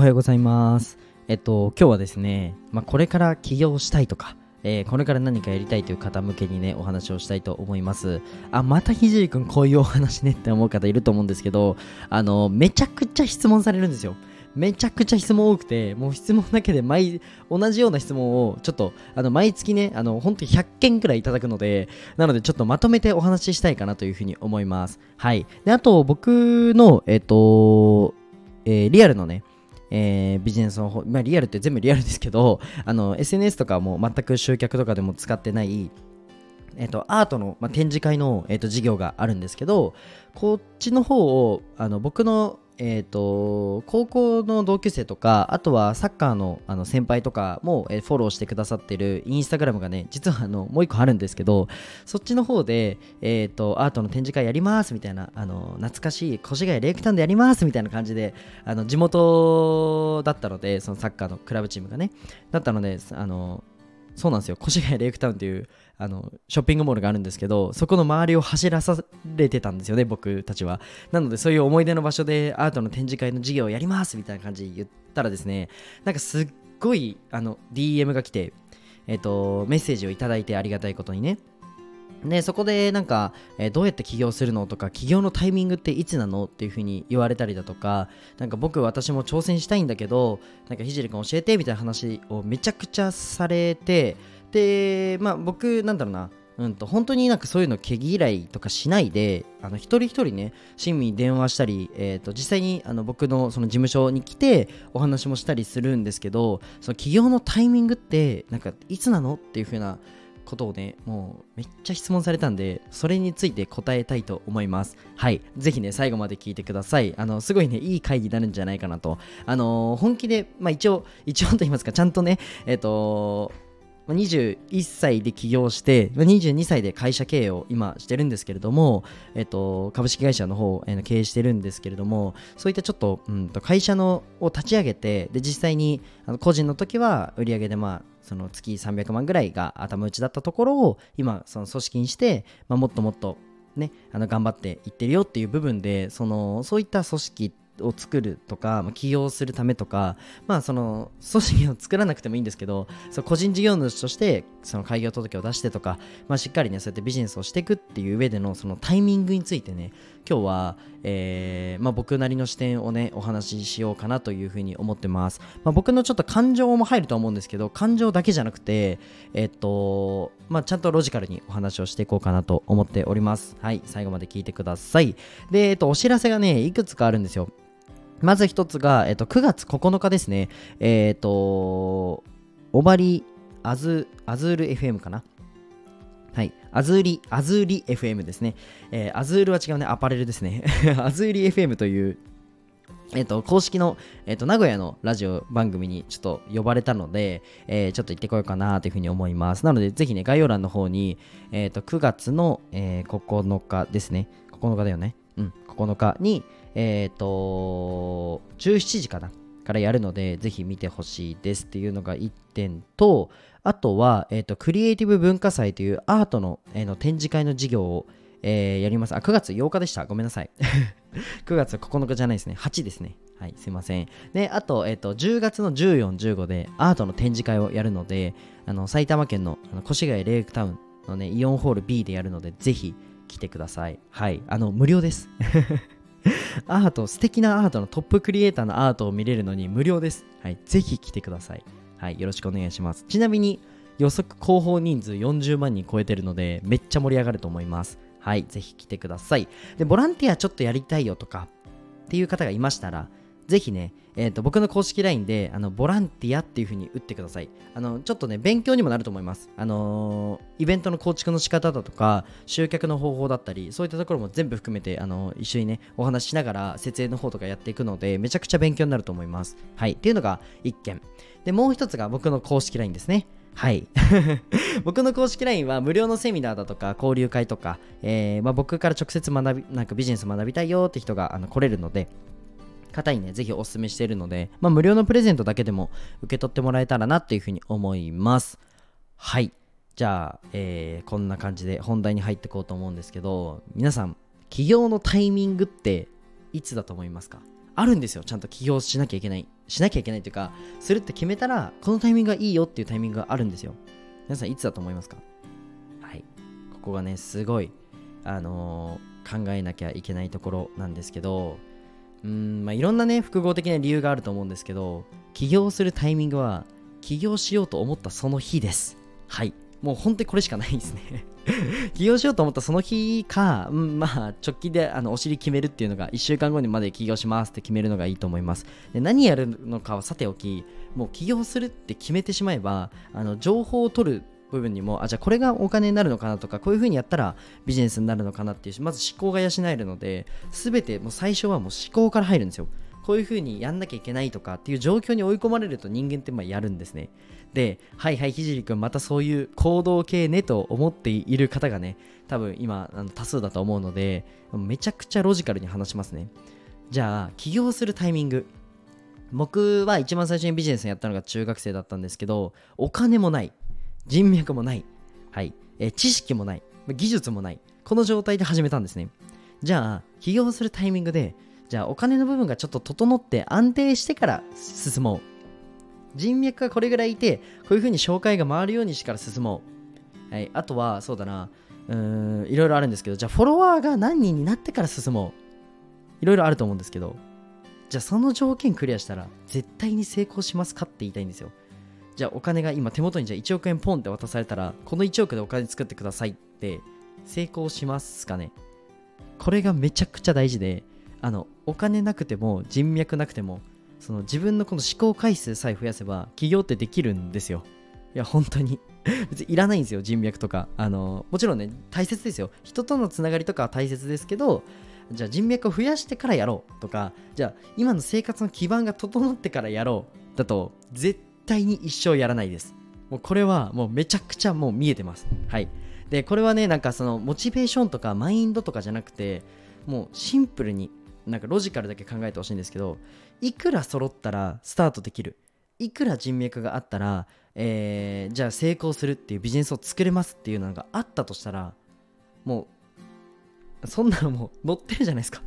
はようございます。えっと、今日はですね、まあ、これから起業したいとか、えーこれから何かやりたいという方向けにね、お話をしたいと思います。あ、またひじりくんこういうお話ねって思う方いると思うんですけど、あの、めちゃくちゃ質問されるんですよ。めちゃくちゃ質問多くて、もう質問だけで毎、同じような質問を、ちょっと、あの、毎月ね、あの、本当に100件くらいいただくので、なのでちょっとまとめてお話ししたいかなというふうに思います。はい。で、あと、僕の、えっと、えーリアルのね、えービジネスの方、まあ、リアルって全部リアルですけど、あの、SNS とかも全く集客とかでも使ってない、えっと、アートの、まあ、展示会の、えっと、事業があるんですけど、こっちの方を、あの、僕の、えっと、高校の同級生とか、あとはサッカーのあの先輩とかも、えフォローしてくださってるインスタグラムがね、実はあのもう一個あるんですけど、そっちの方で、えっと、アートの展示会やりますみたいな、あの、懐かしい越谷レイクタウンでやりますみたいな感じで、あの、地元だったので、そのサッカーのクラブチームがね、だったので、あの、そうなんですよ、越谷レイクタウンっていうあのショッピングモールがあるんですけど、そこの周りを走らされてたんですよね、僕たちは。なので、そういう思い出の場所でアートの展示会の授業をやりますみたいな感じで言ったらですね、なんかすっごいあの DM が来て、えっ、と、メッセージをいただいてありがたいことにね。でそこでなんか、えーどうやって起業するのとか起業のタイミングっていつなのっていう風に言われたりだとかなんか僕私も挑戦したいんだけどなんかひじりくん教えてみたいな話をめちゃくちゃされてでまあ僕なんだろうなうんと本当になんかそういうの毛嫌いとかしないであの一人一人ね親身に電話したり、えー、と実際にあの僕のその事務所に来てお話もしたりするんですけどその起業のタイミングってなんかいつなのっていう風なことをね、もうめっちゃ質問されたんで、それについて答えたいと思います。はい。ぜひね、最後まで聞いてください。あの、すごいね、いい会議になるんじゃないかなと。あの本気で、まあ一応、一応と言いますか、ちゃんとね、えっ、とまあ21歳で起業して、22歳で会社経営を今してるんですけれども、えっと、株式会社の方経営してるんですけれども、そういったちょっと,、うん、と会社のを立ち上げて、で実際に個人の時は売上でまあその月300万ぐらいが頭打ちだったところを今その組織にして、まあ、もっともっとねあの頑張っていってるよっていう部分でそのそういった組織を作るとか、まあ、起業するためとか、まあ、その組織を作らなくてもいいんですけどそ個人事業主としてその開業届を出してとか、まあ、しっかりねそうやってビジネスをしていくっていう上でのそのタイミングについてね今日は、えーまあ、僕なりの視点をねお話ししようかなというふうに思ってます、まあ、僕のちょっと感情も入ると思うんですけど感情だけじゃなくてえっとまあちゃんとロジカルにお話をしていこうかなと思っております。はい最後まで聞いてください。でえっとお知らせがねいくつかあるんですよ。まず一つが、えっと、9月9日ですね。えっ、と、オバリアズ、アズール FM かなはい。アズーリ、アズーリ FM ですね。えーアズールは違うね。アパレルですね。アズーリ FM という、えっ、と、公式の、えっ、と、名古屋のラジオ番組にちょっと呼ばれたので、えーちょっと行ってこようかなというふうに思います。なので、ぜひね、概要欄の方に、えっ、と、9月の、えー9日ですね。9日だよね。うん、9日に、えっ、と、17時かなからやるので、ぜひ見てほしいですっていうのが1点と、あとは、えっ、と、クリエイティブ文化祭というアートの,、えーの展示会の授業を、えーやります。あ、9月8日でした。ごめんなさい。9月9日じゃないですね。8ですね。はい、すいません。で、あと、えっ、と、10月の14、15でアートの展示会をやるので、あの、埼玉県のあの越谷レイクタウンのね、イオンホール B でやるので、ぜひ来てください。はい、あの、無料です。アート、素敵なアートのトップクリエイターのアートを見れるのに無料です。はい、ぜひ来てください。はい、よろしくお願いします。ちなみに、予測広報人数40万人超えてるので、めっちゃ盛り上がると思います。はい、ぜひ来てください。で、ボランティアちょっとやりたいよとか、っていう方がいましたら、ぜひね、えーと僕の公式 LINE であのボランティアっていう風に打ってください。あのちょっとね勉強にもなると思います。あのーイベントの構築の仕方だとか集客の方法だったりそういったところも全部含めてあの一緒にねお話ししながら設営の方とかやっていくのでめちゃくちゃ勉強になると思います。はい。っていうのが1件。でもう一つが僕の公式 LINE ですね。はい。僕の公式 LINE は無料のセミナーだとか交流会とか、えーまあ、僕から直接学びなんかビジネス学びたいよって人があの来れるので方にね、ぜひお勧めしているので、まあ、無料のプレゼントだけでも受け取ってもらえたらなっていうふうに思います。はい。じゃあ、えーこんな感じで本題に入っていこうと思うんですけど、皆さん、起業のタイミングっていつだと思いますか？あるんですよ。ちゃんと起業しなきゃいけないしなきゃいけないというかするって決めたらこのタイミングがいいよっていうタイミングがあるんですよ皆さんいつだと思いますか？はいここがねすごいあのー、考えなきゃいけないところなんですけどうんまあいろんなね複合的な理由があると思うんですけど起業するタイミングは起業しようと思ったその日です。はい。もう本当にこれしかないですね。起業しようと思ったその日か、うん、まあ直近であのお尻決めるっていうのが1週間後にまで起業しますって決めるのがいいと思います。で何やるのかはさておきもう起業するって決めてしまえばあの情報を取る部分にもあじゃあこれがお金になるのかなとかこういう風にやったらビジネスになるのかなっていうまず思考が養えるので全てもう最初はもう思考から入るんですよこういう風にやんなきゃいけないとかっていう状況に追い込まれると人間ってまあやるんですねで、はいはい、ひじりくん、またそういう行動系ねと思っている方がね、多分今、あの多数だと思うので、めちゃくちゃロジカルに話しますね。じゃあ、起業するタイミング。僕は一番最初にビジネスやったのが中学生だったんですけど、お金もない、人脈もない、はい、え知識もない、技術もない、この状態で始めたんですね。じゃあ、起業するタイミングで、じゃあお金の部分がちょっと整って安定してから進もう。人脈がこれぐらいいてこういう風に紹介が回るようにしてから進もう、はい、あとはそうだな。うーんいろいろあるんですけどじゃあフォロワーが何人になってから進もう。いろいろあると思うんですけどじゃあその条件クリアしたら絶対に成功しますかって言いたいんですよじゃあお金が今手元にじゃあ1億円ポンって渡されたらこの1億でお金作ってくださいって成功しますかね？これがめちゃくちゃ大事であのお金なくても人脈なくてもその自分のこの思考回数さえ増やせば起業ってできるんですよ。いや本当に。別にいらないんですよ人脈とか。あのもちろんね大切ですよ。人とのつながりとかは大切ですけどじゃあ人脈を増やしてからやろうとかじゃあ今の生活の基盤が整ってからやろうだと絶対に一生やらないです。もうこれはもうめちゃくちゃもう見えてます。はい。でこれはねなんかそのモチベーションとかマインドとかじゃなくてもうシンプルになんかロジカルだけ考えてほしいんですけどいくら揃ったらスタートできる。いくら人脈があったら、えー、じゃあ成功するっていうビジネスを作れますっていうのがあったとしたらもうそんなのもう乗ってるじゃないですか。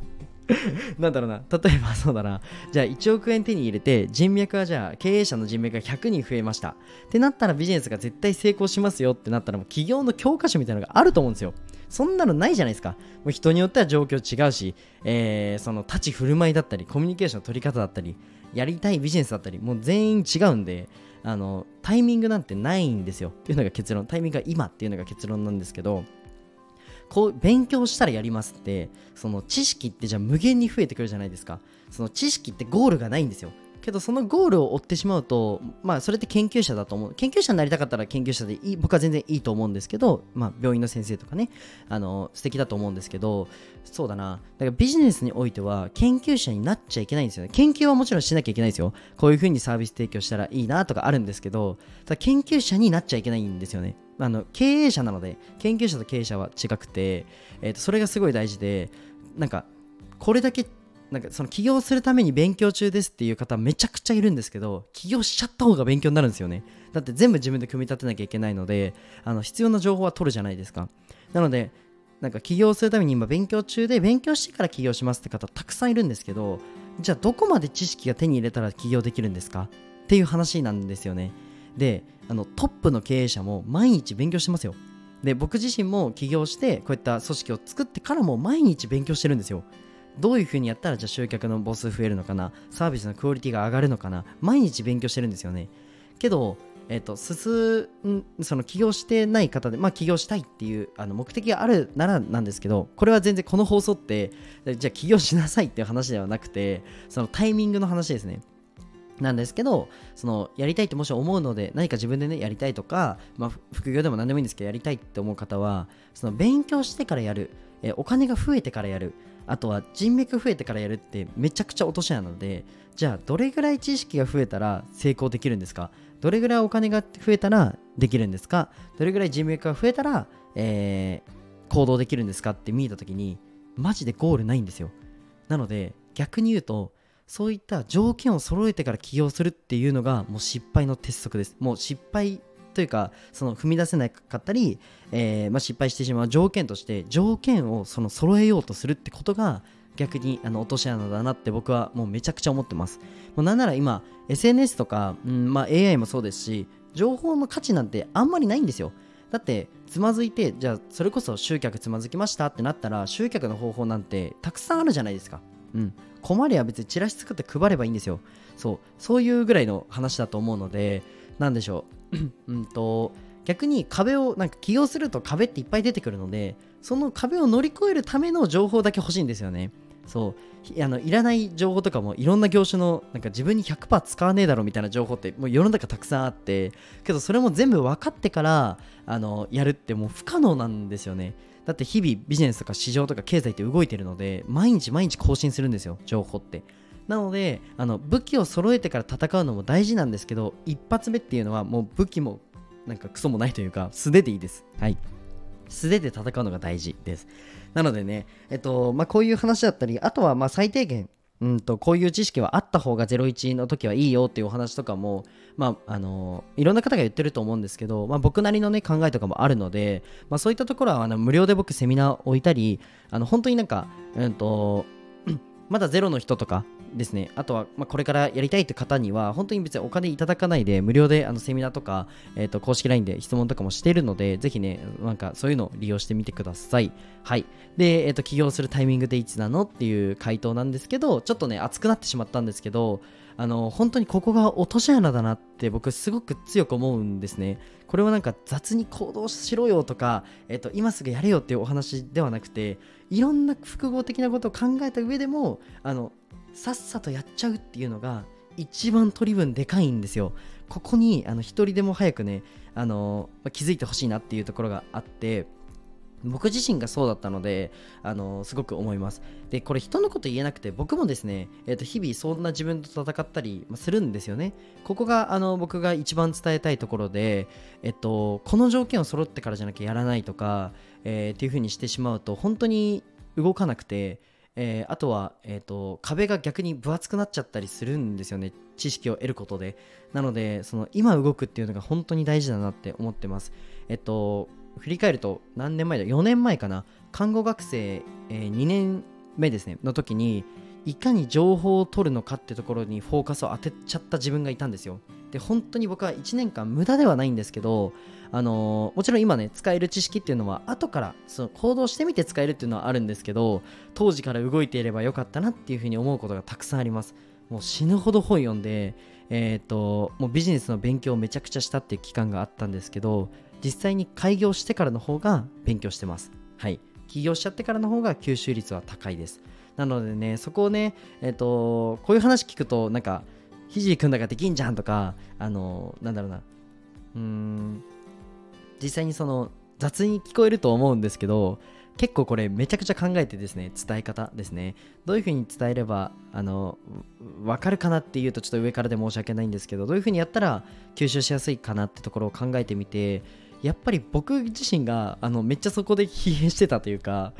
なんだろうな。例えばそうだな。じゃあ1億円手に入れて人脈はじゃあ経営者の人脈が100人増えました。ってなったらビジネスが絶対成功しますよってなったらもう企業の教科書みたいなのがあると思うんですよ。そんなのないじゃないですか。もう人によっては状況違うし、えー、その立ち振る舞いだったりコミュニケーションの取り方だったりやりたいビジネスだったりもう全員違うんであのタイミングなんてないんですよ。っていうのが結論。タイミングが今っていうのが結論なんですけどこう勉強したらやりますってその知識ってじゃあ無限に増えてくるじゃないですか。その知識ってゴールがないんですよ。けどそのゴールを追ってしまうとまあそれって研究者だと思う。研究者になりたかったら研究者でいい僕は全然いいと思うんですけどまあ病院の先生とかねあの素敵だと思うんですけどそうだな。だからビジネスにおいては研究者になっちゃいけないんですよね。研究はもちろんしなきゃいけないですよ。こういう風にサービス提供したらいいなとかあるんですけどただ研究者になっちゃいけないんですよね。あの経営者なので研究者と経営者は違くて、えー、とそれがすごい大事でなんかこれだけなんかその起業するために勉強中ですっていう方めちゃくちゃいるんですけど起業しちゃった方が勉強になるんですよね。だって全部自分で組み立てなきゃいけないのであの必要な情報は取るじゃないですか。なのでなんか起業するために今勉強中で勉強してから起業しますって方たくさんいるんですけどじゃあどこまで知識が手に入れたら起業できるんですかっていう話なんですよね。であのトップの経営者も毎日勉強してますよ。で僕自身も起業してこういった組織を作ってからも毎日勉強してるんですよ。どういう風にやったらじゃあ集客の母数増えるのかなサービスのクオリティが上がるのかな毎日勉強してるんですよね。けどえっ、ー、と、進ん、その起業してない方で、まあ起業したいっていうあの目的があるならなんですけど、これは全然この放送って、じゃあ起業しなさいっていう話ではなくて、そのタイミングの話ですね。なんですけど、そのやりたいってもし思うので、何か自分でね、やりたいとか、まあ、副業でも何でもいいんですけど、やりたいって思う方は、その勉強してからやる、えお金が増えてからやる、あとは人脈増えてからやるってめちゃくちゃ落とし穴なので、じゃあどれぐらい知識が増えたら成功できるんですか？どれぐらいお金が増えたらできるんですか？どれぐらい人脈が増えたら、えー、行動できるんですか？って見えた時に、マジでゴールないんですよ。なので、逆に言うと、そういった条件を揃えてから起業するっていうのがもう失敗の鉄則です。もう失敗というかその踏み出せなかったり、えー、まあ、失敗してしまう条件として条件をその揃えようとするってことが逆にあの落とし穴だなって僕はもうめちゃくちゃ思ってます。もうなんなら今 SNS とか、うんまあ、AI もそうですし情報の価値なんてあんまりないんですよ。だってつまずいてじゃあそれこそ集客つまずきましたってなったら集客の方法なんてたくさんあるじゃないですか。うん。困りは別にチラシ作って配ればいいんですよ。そうそういうぐらいの話だと思うのでなんでしょう。うんと逆に壁をなんか起業すると壁っていっぱい出てくるのでその壁を乗り越えるための情報だけ欲しいんですよね。そうあのいらない情報とかもいろんな業種のなんか自分に100%使わねえだろみたいな情報ってもう世の中たくさんあってけどそれも全部分かってからあのやるってもう不可能なんですよね。だって日々ビジネスとか市場とか経済って動いてるので毎日毎日更新するんですよ情報って。なのであの武器を揃えてから戦うのも大事なんですけど一発目っていうのはもう武器もなんかクソもないというか素手でいいです。はい。素手で戦うのが大事です。なのでねえっとまあこういう話だったりあとはまあ最低限うんとこういう知識はあった方が01の時はいいよっていうお話とかも、まああのいろんな方が言ってると思うんですけど、まあ、僕なりの、ね、考えとかもあるので、まあ、そういったところはあの無料で僕セミナーを置いたりあの本当になんか、うんと まだゼロの人とかですね、あとは、まあ、これからやりたいって方には、本当に別にお金いただかないで、無料であのセミナーとか、えー、と公式 LINE で質問とかもしているので、ぜひね、なんかそういうのを利用してみてください。はい。で、えっ、ー、と、起業するタイミングでいつなのっていう回答なんですけど、ちょっとね、熱くなってしまったんですけど、あの本当にここが落とし穴だなって僕すごく強く思うんですね。これはなんか雑に行動しろよとか、えっと、今すぐやれよっていうお話ではなくていろんな複合的なことを考えた上でもあのさっさとやっちゃうっていうのが一番取り分でかいんですよ。ここにあの一人でも早くね、あの気づいてほしいなっていうところがあって僕自身がそうだったので、あのすごく思います。で、これ人のこと言えなくて、僕もですね、えー、と日々そんな自分と戦ったりするんですよね。ここがあの僕が一番伝えたいところで、えっと、この条件を揃ってからじゃなきゃやらないとか、えー、っていう風にしてしまうと、本当に動かなくて、えー、あとは、えーと、壁が逆に分厚くなっちゃったりするんですよね。知識を得ることで。なのでその今動くっていうのが本当に大事だなって思ってます。えっと振り返ると何年前だ？4年前かな。看護学生、えー、2年目ですね。の時にいかに情報を取るのかってところにフォーカスを当てちゃった自分がいたんですよ。で本当に僕は1年間無駄ではないんですけどあのー、もちろん今ね使える知識っていうのは後からその行動してみて使えるっていうのはあるんですけど当時から動いていればよかったなっていうふうに思うことがたくさんあります。もう死ぬほど本読んでえっ、ー、ともうビジネスの勉強をめちゃくちゃしたっていう期間があったんですけど実際に開業してからの方が勉強してます。はい。起業しちゃってからの方が吸収率は高いです。なのでねそこをねえっ、ー、とこういう話聞くとなんかひじりくんだからできんじゃんとかあのなんだろうな。うん。実際にその雑に聞こえると思うんですけど結構これめちゃくちゃ考えてですね伝え方ですね。どういう風に伝えればあの分かるかなっていうとちょっと上からで申し訳ないんですけどどういう風にやったら吸収しやすいかなってところを考えてみてやっぱり僕自身があのめっちゃそこで疲弊してたというか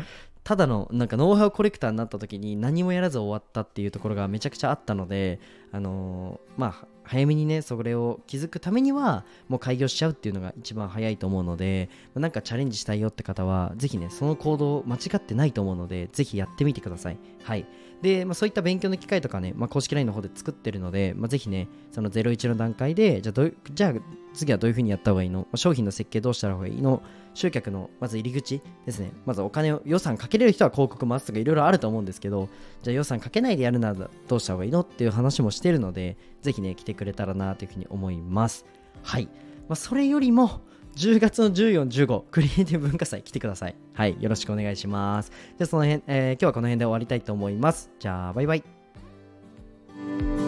ただのなんかノウハウコレクターになった時に何もやらず終わったっていうところがめちゃくちゃあったのであのー、まあ早めにねそれを気づくためにはもう開業しちゃうっていうのが一番早いと思うのでなんかチャレンジしたいよって方は是非ねその行動間違ってないと思うので是非やってみてください。はい。で、まあ、そういった勉強の機会とかね、まあ、公式 LINE の方で作ってるので、まあ、ぜひねその01の段階でじゃあどじゃあ次はどういうふうにやった方がいいの？商品の設計どうした方がいいの？集客のまず入り口ですね。まずお金を予算かけれる人は広告回すとかいろいろあると思うんですけどじゃあ予算かけないでやるならどうした方がいいの？っていう話もしてるのでぜひね来てくれたらなというふうに思います。はい、まあ、それよりも10月の14、15クリエイティブ文化祭来てください。はい、よろしくお願いします。じゃあその辺、えー、今日はこの辺で終わりたいと思います。じゃあバイバイ。